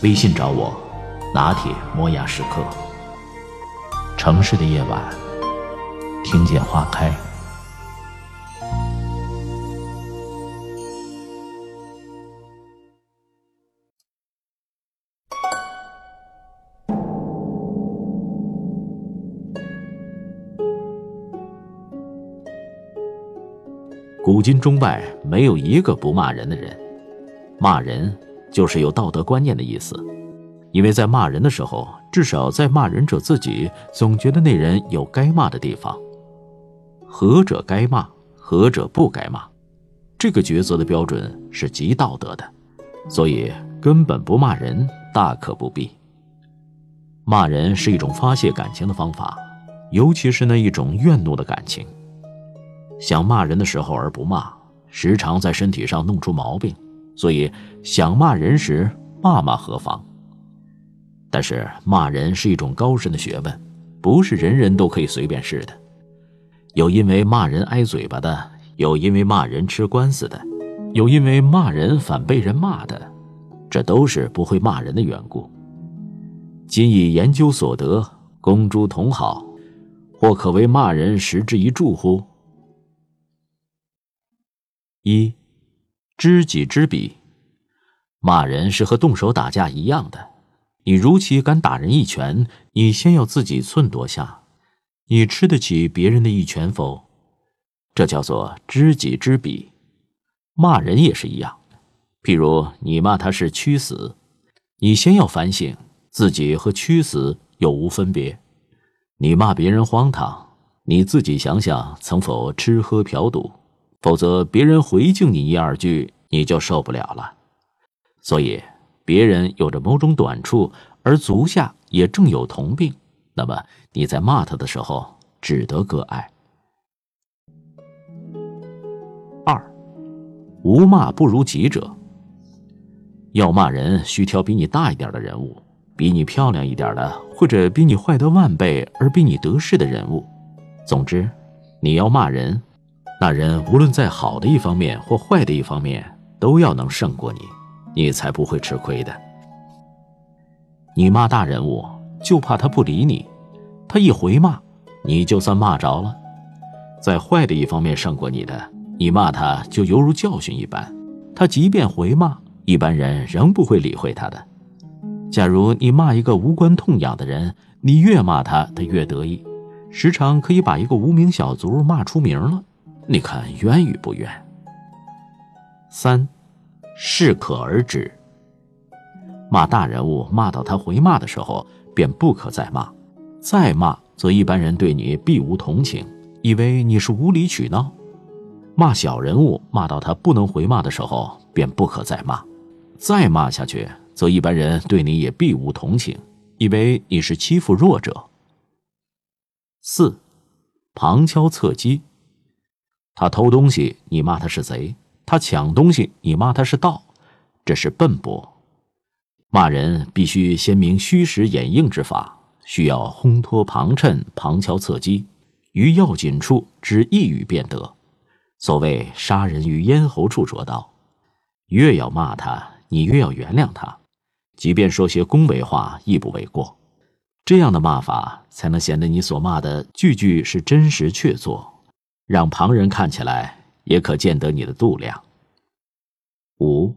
微信找我，拿铁磨牙时刻。城市的夜晚，听见花开。古今中外，没有一个不骂人的人。骂人就是有道德观念的意思，因为在骂人的时候，至少在骂人者自己总觉得那人有该骂的地方。何者该骂，何者不该骂，这个抉择的标准是极道德的，所以根本不骂人，大可不必。骂人是一种发泄感情的方法，尤其是那一种怨怒的感情。想骂人的时候而不骂，时常在身体上弄出毛病，所以想骂人时骂骂何妨？但是骂人是一种高深的学问，不是人人都可以随便试的。有因为骂人挨嘴巴的，有因为骂人吃官司的，有因为骂人反被人骂的，这都是不会骂人的缘故。今以研究所得，公诸同好，或可为骂人实之一助乎？一，知己知彼。骂人是和动手打架一样的，你如其敢打人一拳，你先要自己寸多下，你吃得起别人的一拳否？这叫做知己知彼。骂人也是一样，譬如你骂他是屈死，你先要反省自己和屈死有无分别。你骂别人荒唐，你自己想想曾否吃喝嫖赌？否则，别人回敬你一二句，你就受不了了。所以，别人有着某种短处，而足下也正有同病，那么你在骂他的时候，只得割爱。二，无骂不如己者。要骂人，需挑比你大一点的人物，比你漂亮一点的，或者比你坏得万倍而比你得势的人物。总之，你要骂人。那人无论在好的一方面或坏的一方面，都要能胜过你，你才不会吃亏的。你骂大人物，就怕他不理你，他一回骂，你就算骂着了。在坏的一方面胜过你的，你骂他就犹如教训一般，他即便回骂，一般人仍不会理会他的。假如你骂一个无关痛痒的人，你越骂他，他越得意，时常可以把一个无名小卒骂出名了。你看冤与不冤？三，适可而止。骂大人物，骂到他回骂的时候，便不可再骂；再骂，则一般人对你必无同情，以为你是无理取闹。骂小人物，骂到他不能回骂的时候，便不可再骂；再骂下去，则一般人对你也必无同情，以为你是欺负弱者。四，旁敲侧击。他偷东西，你骂他是贼；他抢东西，你骂他是盗，这是笨拙。骂人必须先明虚实掩映之法，需要烘托旁衬、旁敲侧击，于要紧处只一语便得。所谓杀人于咽喉处着刀，越要骂他，你越要原谅他，即便说些恭维话亦不为过。这样的骂法，才能显得你所骂的句句是真实确凿。让旁人看起来也可见得你的度量。五，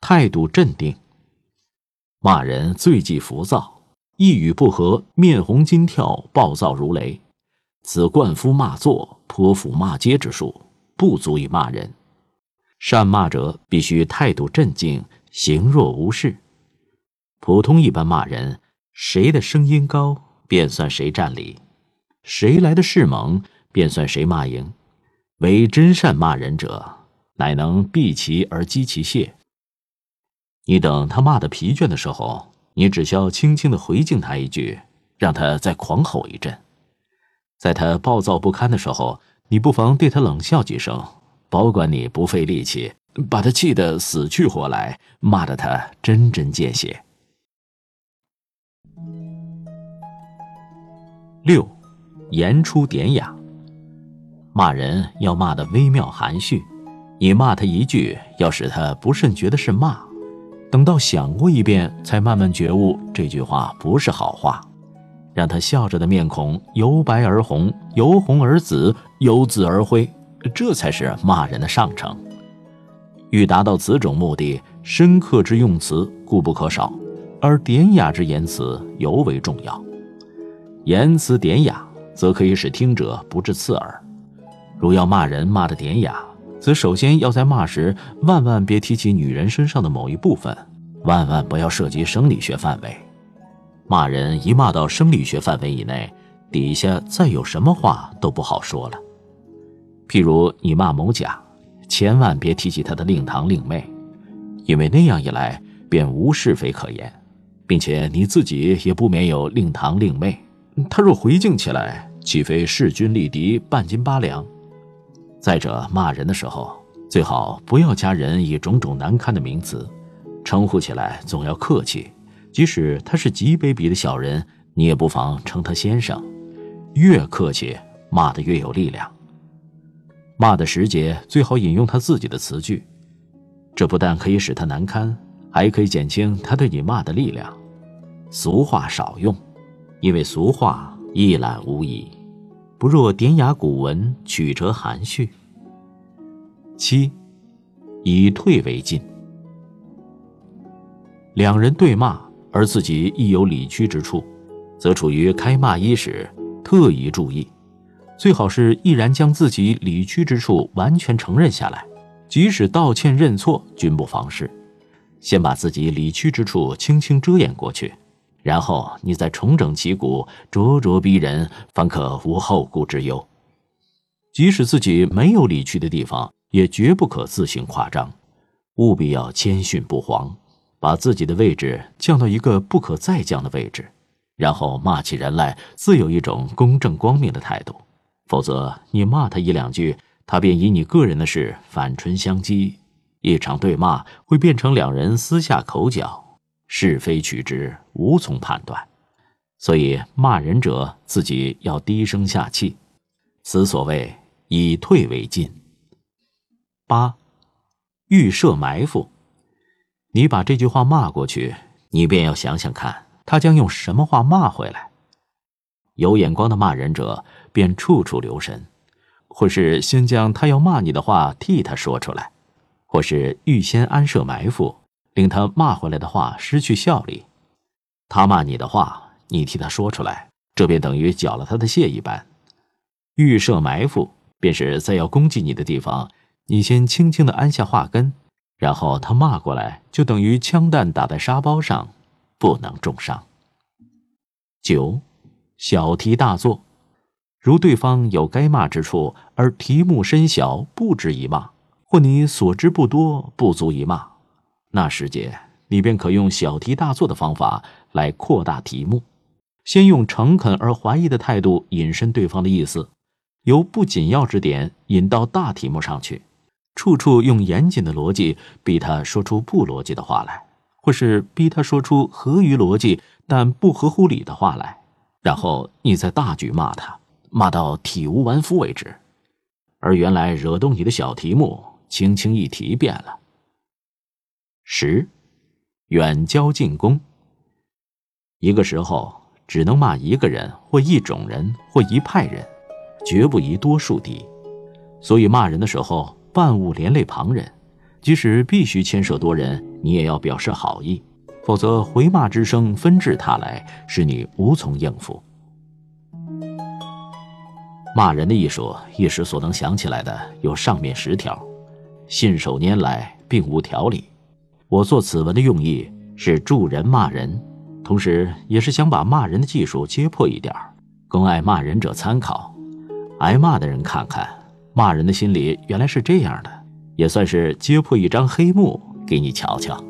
态度镇定。骂人最忌浮躁，一语不合，面红筋跳，暴躁如雷。此灌夫骂作、泼妇骂街之术，不足以骂人。善骂者必须态度镇静，行若无事。普通一般骂人，谁的声音高，便算谁占理；谁来的势猛。便算谁骂赢，唯真善骂人者，乃能避其而击其械。你等他骂的疲倦的时候，你只需要轻轻的回敬他一句，让他再狂吼一阵。在他暴躁不堪的时候，你不妨对他冷笑几声，保管你不费力气，把他气得死去活来，骂得他针针见血。六，言出典雅。骂人要骂得微妙含蓄，你骂他一句，要使他不甚觉得是骂，等到想过一遍，才慢慢觉悟这句话不是好话。让他笑着的面孔由白而红，由红而紫，由紫而灰，这才是骂人的上乘。欲达到此种目的，深刻之用词固不可少，而典雅之言辞尤为重要。言辞典雅，则可以使听者不致刺耳。如要骂人骂得典雅，则首先要在骂时万万别提起女人身上的某一部分，万万不要涉及生理学范围。骂人一骂到生理学范围以内，底下再有什么话都不好说了。譬如你骂某甲，千万别提起他的令堂令妹，因为那样一来便无是非可言，并且你自己也不免有令堂令妹。他若回敬起来，岂非势均力敌、半斤八两？再者，骂人的时候最好不要加人以种种难堪的名词，称呼起来总要客气。即使他是极卑鄙的小人，你也不妨称他先生。越客气，骂得越有力量。骂的时节最好引用他自己的词句，这不但可以使他难堪，还可以减轻他对你骂的力量。俗话少用，因为俗话一览无遗，不若典雅古文，曲折含蓄。七，以退为进。两人对骂。而自己亦有理屈之处，则处于开骂伊始，特宜注意，最好是毅然将自己理屈之处完全承认下来，即使道歉认错，均不妨事。先把自己理屈之处轻轻遮掩过去，然后你再重整旗鼓，咄咄逼人，方可无后顾之忧。即使自己没有理屈的地方，也绝不可自行夸张，务必要谦逊不慌。把自己的位置降到一个不可再降的位置，然后骂起人来自有一种公正光明的态度。否则，你骂他一两句，他便以你个人的事反唇相讥，一场对骂会变成两人私下口角，是非曲直无从判断。所以，骂人者自己要低声下气，此所谓以退为进。八，预设埋伏。你把这句话骂过去，你便要想想看，他将用什么话骂回来。有眼光的骂人者便处处留神，或是先将他要骂你的话替他说出来，或是预先安设埋伏，令他骂回来的话失去效力。他骂你的话，你替他说出来，这便等于缴了他的械一般。预设埋伏，便是在要攻击你的地方，你先轻轻的安下话根。然后他骂过来，就等于枪弹打在沙包上，不能重伤。九，小题大做，如对方有该骂之处，而题目深小，不值一骂；或你所知不多，不足一骂，那时节你便可用小题大做的方法来扩大题目，先用诚恳而怀疑的态度引申对方的意思，由不紧要之点引到大题目上去。处处用严谨的逻辑逼他说出不逻辑的话来，或是逼他说出合于逻辑但不合乎理的话来，然后你再大举骂他，骂到体无完肤为止。而原来惹动你的小题目，轻轻一提便了。十，远交近攻。一个时候只能骂一个人，或一种人，或一派人，绝不宜多数敌。所以骂人的时候。万物连累旁人，即使必须牵涉多人，你也要表示好意，否则回骂之声纷至沓来，使你无从应付。骂人的艺术，一时所能想起来的有上面十条，信手拈来，并无条理。我做此文的用意是助人骂人，同时也是想把骂人的技术揭破一点供爱骂人者参考，挨骂的人看看。骂人的心里原来是这样的，也算是揭破一张黑幕给你瞧瞧。